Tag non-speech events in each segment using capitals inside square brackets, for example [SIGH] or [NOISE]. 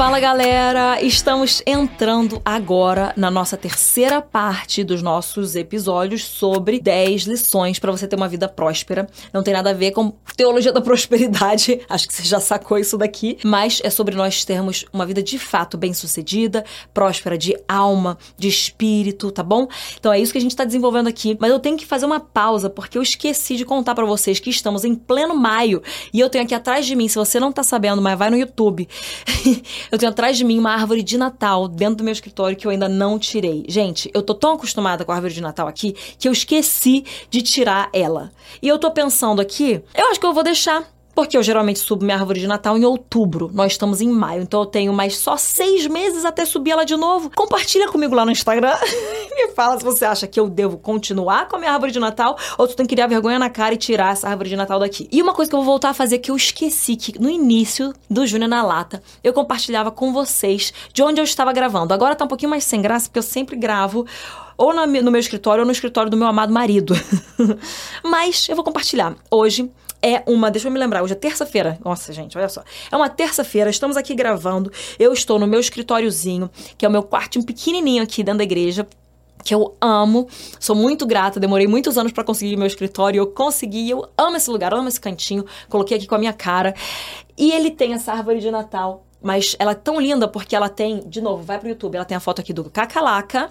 Fala galera, estamos entrando agora na nossa terceira parte dos nossos episódios sobre 10 lições para você ter uma vida próspera. Não tem nada a ver com teologia da prosperidade, [LAUGHS] acho que você já sacou isso daqui, mas é sobre nós termos uma vida de fato bem-sucedida, próspera de alma, de espírito, tá bom? Então é isso que a gente tá desenvolvendo aqui, mas eu tenho que fazer uma pausa porque eu esqueci de contar para vocês que estamos em pleno maio e eu tenho aqui atrás de mim, se você não tá sabendo, mas vai no YouTube. [LAUGHS] Eu tenho atrás de mim uma árvore de Natal dentro do meu escritório que eu ainda não tirei. Gente, eu tô tão acostumada com a árvore de Natal aqui que eu esqueci de tirar ela. E eu tô pensando aqui, eu acho que eu vou deixar porque eu geralmente subo minha árvore de Natal em outubro. Nós estamos em maio, então eu tenho mais só seis meses até subir ela de novo. Compartilha comigo lá no Instagram. [LAUGHS] Me fala se você acha que eu devo continuar com a minha árvore de Natal ou tu tem que criar vergonha na cara e tirar essa árvore de Natal daqui. E uma coisa que eu vou voltar a fazer que eu esqueci que no início do Júnior na Lata eu compartilhava com vocês de onde eu estava gravando. Agora tá um pouquinho mais sem graça porque eu sempre gravo ou no meu escritório ou no escritório do meu amado marido. [LAUGHS] Mas eu vou compartilhar. Hoje é uma. Deixa eu me lembrar, hoje é terça-feira. Nossa, gente, olha só. É uma terça-feira, estamos aqui gravando. Eu estou no meu escritóriozinho, que é o meu quartinho pequenininho aqui dentro da igreja que eu amo, sou muito grata, demorei muitos anos para conseguir meu escritório, eu consegui, eu amo esse lugar, amo esse cantinho, coloquei aqui com a minha cara. E ele tem essa árvore de Natal, mas ela é tão linda porque ela tem, de novo, vai pro YouTube, ela tem a foto aqui do Cacalaca,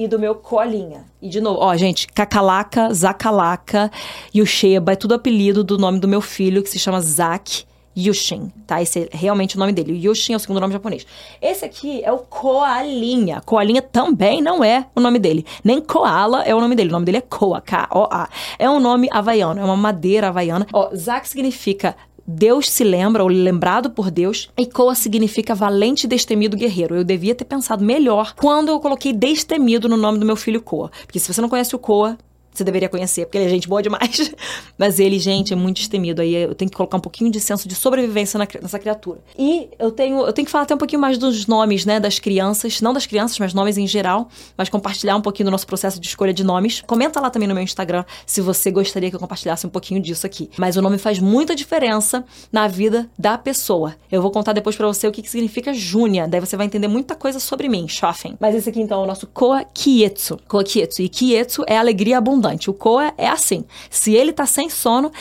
e do meu colinha. E de novo, ó, gente, Cacalaca, Zacalaca e o Sheba é tudo apelido do nome do meu filho, que se chama Zak Yushin, tá? Esse é realmente o nome dele. Yushin é o segundo nome japonês. Esse aqui é o Koalinha. Koalinha também não é o nome dele. Nem Koala é o nome dele. O nome dele é Koa, K-O-A. É um nome havaiano, é uma madeira havaiana. Ó, Zak significa Deus se lembra, ou lembrado por Deus, e Koa significa valente e destemido guerreiro. Eu devia ter pensado melhor quando eu coloquei destemido no nome do meu filho Koa. Porque se você não conhece o Koa, você deveria conhecer, porque ele é gente boa demais. [LAUGHS] Mas ele, gente, é muito destemido. Aí eu tenho que colocar um pouquinho de senso de sobrevivência nessa criatura. E eu tenho, eu tenho que falar até um pouquinho mais dos nomes, né, das crianças. Não das crianças, mas nomes em geral. Mas compartilhar um pouquinho do nosso processo de escolha de nomes. Comenta lá também no meu Instagram se você gostaria que eu compartilhasse um pouquinho disso aqui. Mas o nome faz muita diferença na vida da pessoa. Eu vou contar depois para você o que, que significa Júnia. Daí você vai entender muita coisa sobre mim, Shofen. Mas esse aqui então é o nosso Koa Kietsu. Koa Kietsu. E Kietsu é alegria abundante abundante. O Koa é assim. Se ele tá sem sono,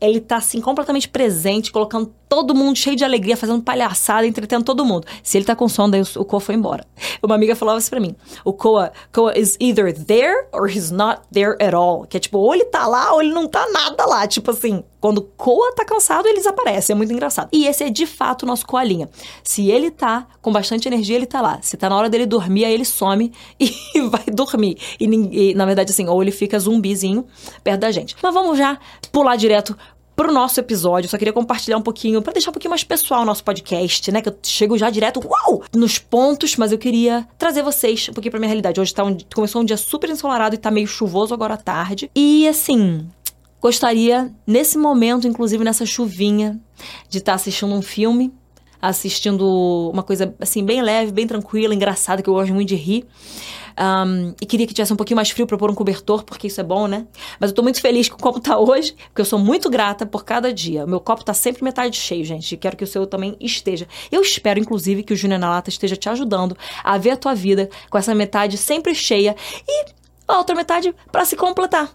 ele tá assim completamente presente, colocando todo mundo cheio de alegria, fazendo palhaçada, entretendo todo mundo. Se ele tá com sono, daí o, Koa foi embora. Uma amiga falava isso pra mim. O Koa, Koa is either there or he's not there at all. Que é tipo, ou ele tá lá ou ele não tá nada lá. Tipo assim, quando o Koa tá cansado, eles aparecem. É muito engraçado. E esse é de fato o nosso Koalinha. Se ele tá com bastante energia, ele tá lá. Se tá na hora dele dormir, aí ele some [LAUGHS] e vai dormir. E, e na verdade, assim, ou ele fica zumbizinho perto da gente. Mas vamos já pular direto pro nosso episódio. Só queria compartilhar um pouquinho, para deixar um pouquinho mais pessoal o nosso podcast, né? Que eu chego já direto, uau, nos pontos, mas eu queria trazer vocês um pouquinho pra minha realidade. Hoje tá um, começou um dia super ensolarado e tá meio chuvoso agora à tarde. E assim, gostaria, nesse momento, inclusive nessa chuvinha, de estar tá assistindo um filme assistindo uma coisa assim bem leve, bem tranquila, engraçada, que eu gosto muito de rir. Um, e queria que tivesse um pouquinho mais frio para pôr um cobertor, porque isso é bom, né? Mas eu tô muito feliz que o copo tá hoje, porque eu sou muito grata por cada dia. O meu copo tá sempre metade cheio, gente. Quero que o seu também esteja. Eu espero, inclusive, que o Júnior na Lata esteja te ajudando a ver a tua vida com essa metade sempre cheia e a outra metade para se completar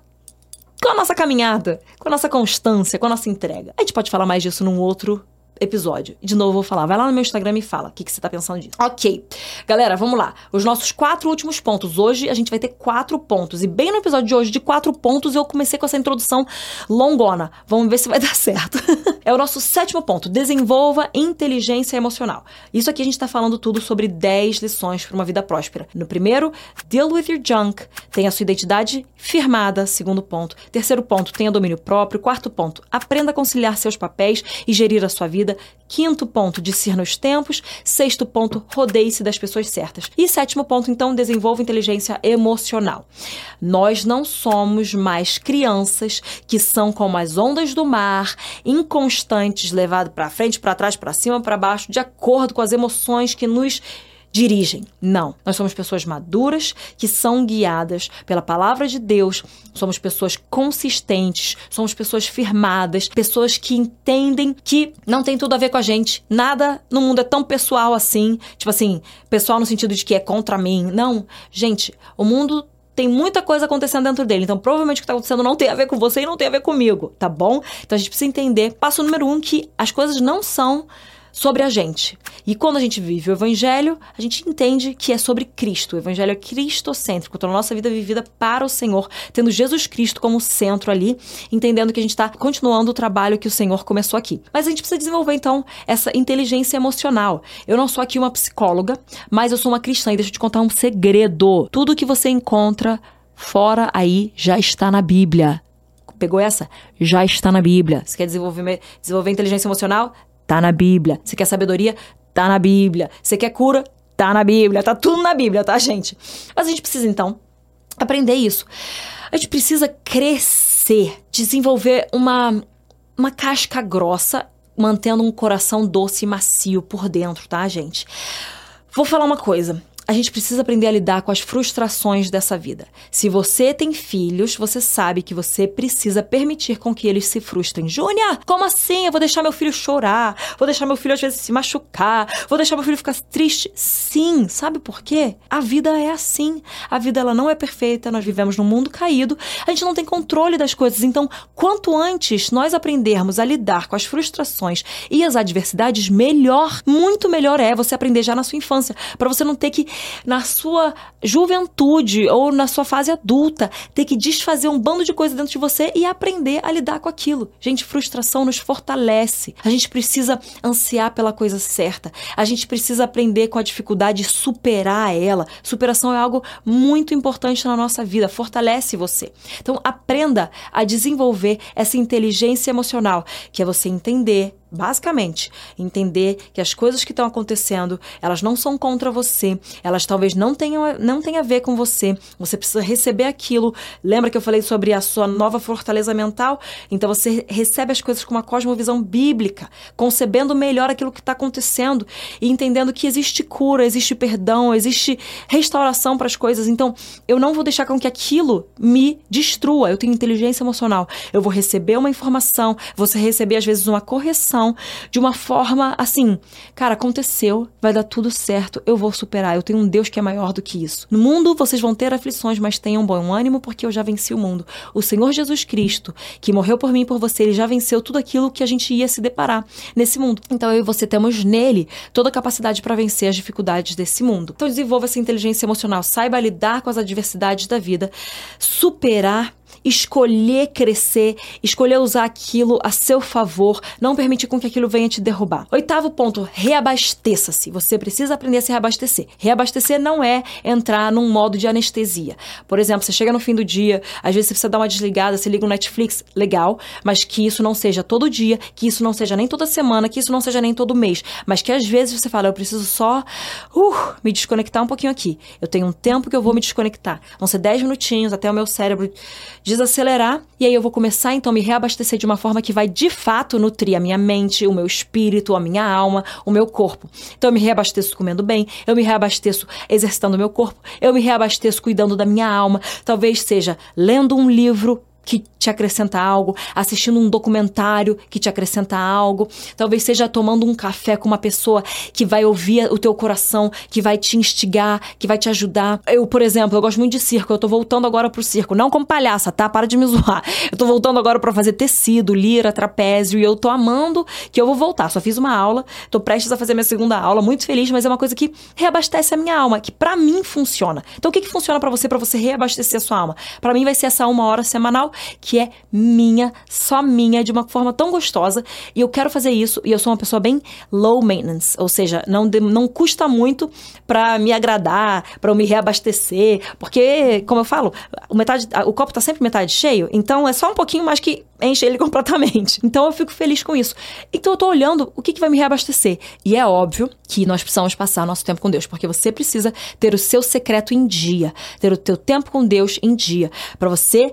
com a nossa caminhada, com a nossa constância, com a nossa entrega. A gente pode falar mais disso num outro episódio. De novo, vou falar. Vai lá no meu Instagram e fala o que, que você tá pensando disso. Ok. Galera, vamos lá. Os nossos quatro últimos pontos. Hoje a gente vai ter quatro pontos. E bem no episódio de hoje, de quatro pontos, eu comecei com essa introdução longona. Vamos ver se vai [LAUGHS] dar certo. é o nosso sétimo ponto. Desenvolva inteligência emocional. Isso aqui a gente tá falando tudo sobre 10 lições para uma vida próspera. No primeiro, deal with your junk. Tenha sua identidade firmada. Segundo ponto. Terceiro ponto, tenha domínio próprio. Quarto ponto, aprenda a conciliar seus papéis e gerir a sua vida vida. Quinto ponto, discirna os tempos. Sexto ponto, rodeie-se das pessoas certas. E sétimo ponto, então, desenvolva inteligência emocional. Nós não somos mais crianças que são como as ondas do mar, inconstantes, levadas para frente, para trás, para cima, para baixo, de acordo com as emoções que nos dirigem. Não. Nós somos pessoas maduras que são guiadas pela palavra de Deus. Somos pessoas consistentes, somos pessoas firmadas, pessoas que entendem que não tem tudo a ver com a gente. Nada no mundo é tão pessoal assim. Tipo assim, pessoal no sentido de que é contra mim. Não. Gente, o mundo tem muita coisa acontecendo dentro dele. Então, provavelmente o que está acontecendo não tem a ver com você e não tem a ver comigo, tá bom? Então, a gente precisa entender, passo número um, que as coisas não são sobre a gente. E quando a gente vive o evangelho, a gente entende que é sobre Cristo. O evangelho é cristocêntrico, toda a nossa vida é vivida para o Senhor, tendo Jesus Cristo como centro ali, entendendo que a gente está continuando o trabalho que o Senhor começou aqui. Mas a gente precisa desenvolver então essa inteligência emocional. Eu não sou aqui uma psicóloga, mas eu sou uma cristã e deixa eu te contar um segredo. Tudo que você encontra fora aí já está na Bíblia. Pegou essa? Já está na Bíblia. Você quer desenvolver, desenvolver inteligência emocional? Tá na Bíblia. Você quer sabedoria? Tá na Bíblia. Você quer cura? Tá na Bíblia. Tá tudo na Bíblia, tá, gente? Mas a gente precisa, então, aprender isso. A gente precisa crescer, desenvolver uma, uma casca grossa, mantendo um coração doce e macio por dentro, tá, gente? Vou falar uma coisa a gente precisa aprender a lidar com as frustrações dessa vida. Se você tem filhos, você sabe que você precisa permitir com que eles se frustrem. Júnia, como assim? Eu vou deixar meu filho chorar, vou deixar meu filho às vezes se machucar, vou deixar meu filho ficar triste. Sim, sabe por quê? A vida é assim. A vida ela não é perfeita, nós vivemos num mundo caído, a gente não tem controle das coisas. Então, quanto antes nós aprendermos a lidar com as frustrações e as adversidades, melhor, muito melhor é você aprender já na sua infância, para você não ter que na sua juventude ou na sua fase adulta, ter que desfazer um bando de coisa dentro de você e aprender a lidar com aquilo. Gente, frustração nos fortalece. A gente precisa ansiar pela coisa certa. A gente precisa aprender com a dificuldade superar ela. Superação é algo muito importante na nossa vida, fortalece você. Então, aprenda a desenvolver essa inteligência emocional, que é você entender Basicamente, entender que as coisas que estão acontecendo, elas não são contra você, elas talvez não tenham, não tenham a ver com você. Você precisa receber aquilo. Lembra que eu falei sobre a sua nova fortaleza mental? Então você recebe as coisas com uma cosmovisão bíblica, concebendo melhor aquilo que está acontecendo e entendendo que existe cura, existe perdão, existe restauração para as coisas. Então, eu não vou deixar com que aquilo me destrua. Eu tenho inteligência emocional. Eu vou receber uma informação, você receber às vezes uma correção de uma forma assim, cara, aconteceu, vai dar tudo certo, eu vou superar, eu tenho um Deus que é maior do que isso. No mundo vocês vão ter aflições, mas tenham bom ânimo porque eu já venci o mundo. O Senhor Jesus Cristo, que morreu por mim e por você, ele já venceu tudo aquilo que a gente ia se deparar nesse mundo. Então eu e você temos nele toda a capacidade para vencer as dificuldades desse mundo. Então desenvolva essa inteligência emocional, saiba lidar com as adversidades da vida, superar escolher crescer, escolher usar aquilo a seu favor, não permitir com que aquilo venha te derrubar. Oitavo ponto, reabasteça-se. Você precisa aprender a se reabastecer. Reabastecer não é entrar num modo de anestesia. Por exemplo, você chega no fim do dia, às vezes você precisa dar uma desligada, você liga o Netflix, legal, mas que isso não seja todo dia, que isso não seja nem toda semana, que isso não seja nem todo mês, mas que às vezes você fala, eu preciso só uh, me desconectar um pouquinho aqui. Eu tenho um tempo que eu vou me desconectar. Vão ser 10 minutinhos até o meu cérebro desacelerar e aí eu vou começar então a me reabastecer de uma forma que vai de fato nutrir a minha mente, o meu espírito, a minha alma, o meu corpo. Então eu me reabasteço comendo bem, eu me reabasteço exercitando o meu corpo, eu me reabasteço cuidando da minha alma, talvez seja lendo um livro que te acrescenta algo, assistindo um documentário que te acrescenta algo, talvez seja tomando um café com uma pessoa que vai ouvir o teu coração, que vai te instigar, que vai te ajudar. Eu, por exemplo, eu gosto muito de circo, eu tô voltando agora pro circo, não como palhaça, tá? Para de me [LAUGHS] zoar. Eu tô voltando agora para fazer tecido, lira, trapézio e eu tô amando que eu vou voltar. Só fiz uma aula, tô prestes a fazer minha segunda aula, muito feliz, mas é uma coisa que reabastece a minha alma, que para mim funciona. Então o que que funciona para você para você reabastecer a sua alma? Para mim vai ser essa uma hora semanal que é minha, só minha, de uma forma tão gostosa. E eu quero fazer isso. E eu sou uma pessoa bem low maintenance, ou seja, não, não custa muito para me agradar, para eu me reabastecer. Porque, como eu falo, o, metade, o copo tá sempre metade cheio, então é só um pouquinho mais que enche ele [LAUGHS] completamente. Então eu fico feliz com isso. Então eu tô olhando o que, que vai me reabastecer. E é óbvio que nós precisamos passar nosso tempo com Deus, porque você precisa ter o seu secreto em dia, ter o teu tempo com Deus em dia, para você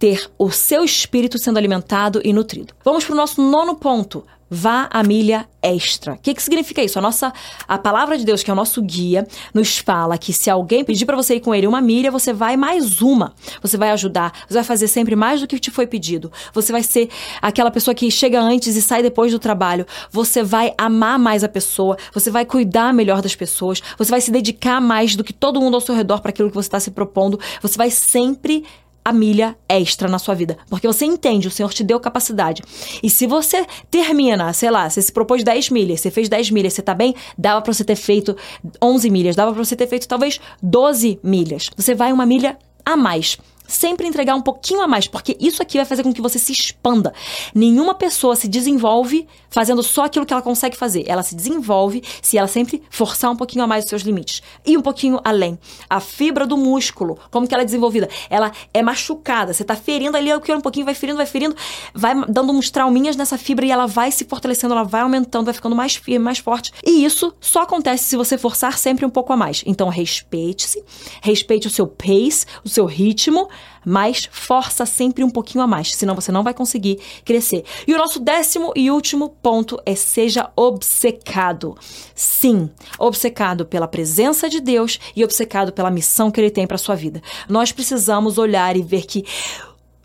ter o seu espírito sendo alimentado e nutrido. Vamos para o nosso nono ponto. vá a milha extra. O que, que significa isso? A nossa a palavra de Deus, que é o nosso guia, nos fala que se alguém pedir para você ir com ele uma milha, você vai mais uma. Você vai ajudar, você vai fazer sempre mais do que te foi pedido. Você vai ser aquela pessoa que chega antes e sai depois do trabalho. Você vai amar mais a pessoa, você vai cuidar melhor das pessoas, você vai se dedicar mais do que todo mundo ao seu redor para aquilo que você está se propondo. Você vai sempre a milha extra na sua vida. Porque você entende, o Senhor te deu capacidade. E se você termina, sei lá, você se propôs 10 milhas, você fez 10 milhas, você tá bem? Dava para você ter feito 11 milhas, dava para você ter feito talvez 12 milhas. Você vai uma milha a mais sempre entregar um pouquinho a mais, porque isso aqui vai fazer com que você se expanda. Nenhuma pessoa se desenvolve fazendo só aquilo que ela consegue fazer. Ela se desenvolve se ela sempre forçar um pouquinho a mais os seus limites e um pouquinho além. A fibra do músculo, como que ela é desenvolvida? Ela é machucada. Você tá ferindo ali, eu quero um pouquinho, vai ferindo, vai ferindo, vai dando uns trauminhas nessa fibra e ela vai se fortalecendo, ela vai aumentando, vai ficando mais firme, mais forte. E isso só acontece se você forçar sempre um pouco a mais. Então respeite-se, respeite o seu pace, o seu ritmo mas força sempre um pouquinho a mais, senão você não vai conseguir crescer. E o nosso décimo e último ponto é seja obcecado. Sim, obcecado pela presença de Deus e obcecado pela missão que ele tem para sua vida. Nós precisamos olhar e ver que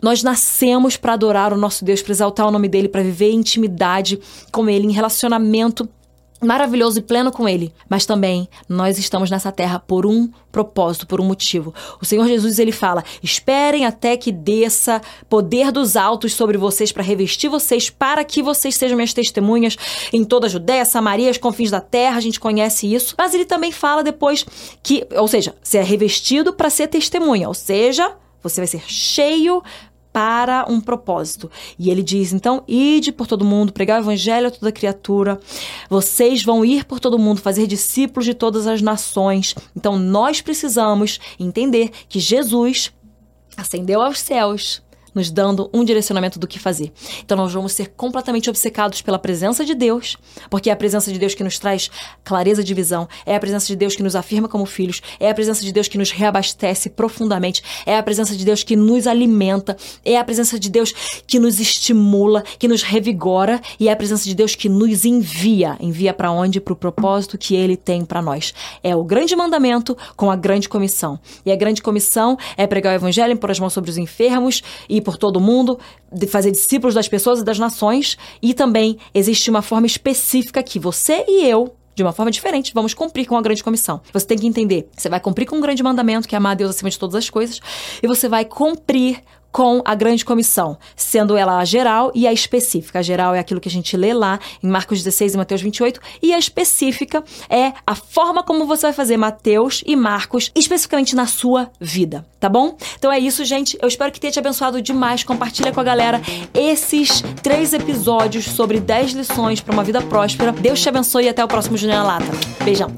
nós nascemos para adorar o nosso Deus, para exaltar o nome dele, para viver intimidade com ele, em relacionamento maravilhoso e pleno com ele, mas também nós estamos nessa terra por um propósito, por um motivo. O Senhor Jesus ele fala: "Esperem até que desça poder dos altos sobre vocês para revestir vocês, para que vocês sejam minhas testemunhas em toda a Judéia, Samaria, os confins da terra". A gente conhece isso. Mas ele também fala depois que, ou seja, ser é revestido para ser testemunha, ou seja, você vai ser cheio para um propósito. E ele diz: então, ide por todo mundo, pregar o evangelho a toda criatura. Vocês vão ir por todo mundo, fazer discípulos de todas as nações. Então, nós precisamos entender que Jesus ascendeu aos céus nos dando um direcionamento do que fazer. Então nós vamos ser completamente obcecados pela presença de Deus, porque é a presença de Deus que nos traz clareza de visão, é a presença de Deus que nos afirma como filhos, é a presença de Deus que nos reabastece profundamente, é a presença de Deus que nos alimenta, é a presença de Deus que nos estimula, que nos revigora e é a presença de Deus que nos envia. Envia para onde? Para o propósito que ele tem para nós. É o grande mandamento com a grande comissão. E a grande comissão é pregar o evangelho, pôr as mãos sobre os enfermos e por todo mundo, de fazer discípulos das pessoas e das nações, e também existe uma forma específica que você e eu de uma forma diferente, vamos cumprir com a grande comissão. Você tem que entender, você vai cumprir com um grande mandamento, que é amar a Deus acima de todas as coisas, e você vai cumprir com a grande comissão, sendo ela a geral e a específica. A geral é aquilo que a gente lê lá em Marcos 16 e Mateus 28, e a específica é a forma como você vai fazer Mateus e Marcos especificamente na sua vida, tá bom? Então é isso, gente. Eu espero que tenha te abençoado demais. Compartilha com a galera esses três episódios sobre 10 lições para uma vida próspera. Deus te abençoe e até o próximo Juliana Lata. Beijão.